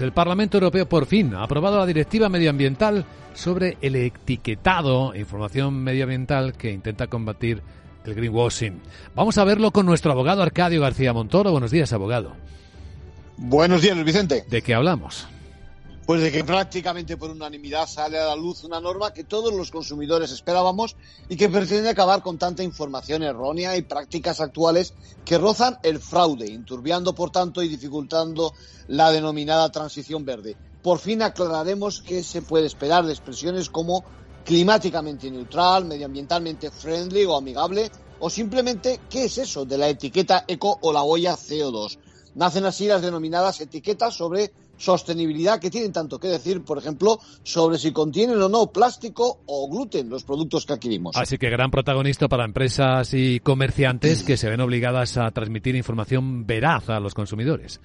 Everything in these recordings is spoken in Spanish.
El Parlamento Europeo por fin ha aprobado la directiva medioambiental sobre el etiquetado información medioambiental que intenta combatir el greenwashing. Vamos a verlo con nuestro abogado Arcadio García Montoro. Buenos días, abogado. Buenos días, Vicente. ¿De qué hablamos? Pues de que prácticamente por unanimidad sale a la luz una norma que todos los consumidores esperábamos y que pretende acabar con tanta información errónea y prácticas actuales que rozan el fraude, inturbiando por tanto y dificultando la denominada transición verde. Por fin aclararemos qué se puede esperar de expresiones como climáticamente neutral, medioambientalmente friendly o amigable, o simplemente qué es eso de la etiqueta eco o la huella CO2. Nacen así las denominadas etiquetas sobre sostenibilidad que tienen tanto que decir, por ejemplo, sobre si contienen o no plástico o gluten los productos que adquirimos. Así que gran protagonista para empresas y comerciantes que se ven obligadas a transmitir información veraz a los consumidores.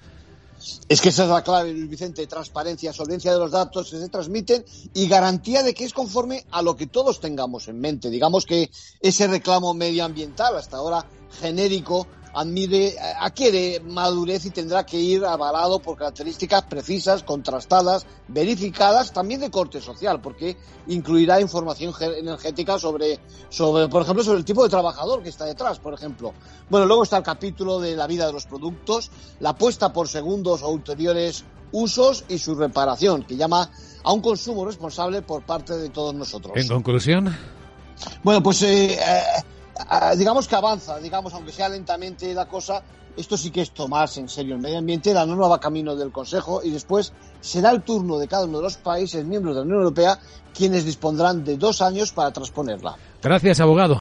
Es que esa es la clave, Luis Vicente, transparencia, solvencia de los datos que se transmiten y garantía de que es conforme a lo que todos tengamos en mente. Digamos que ese reclamo medioambiental, hasta ahora genérico, admire, adquiere madurez y tendrá que ir avalado por características precisas, contrastadas, verificadas, también de corte social, porque incluirá información energética sobre, sobre, por ejemplo, sobre el tipo de trabajador que está detrás, por ejemplo. Bueno, luego está el capítulo de la vida de los productos, la apuesta por segundos o ulteriores usos y su reparación, que llama a un consumo responsable por parte de todos nosotros. En conclusión. Bueno, pues eh, digamos que avanza, digamos, aunque sea lentamente la cosa, esto sí que es tomarse en serio el medio ambiente, la norma va camino del Consejo y después será el turno de cada uno de los países miembros de la Unión Europea quienes dispondrán de dos años para transponerla. Gracias, abogado.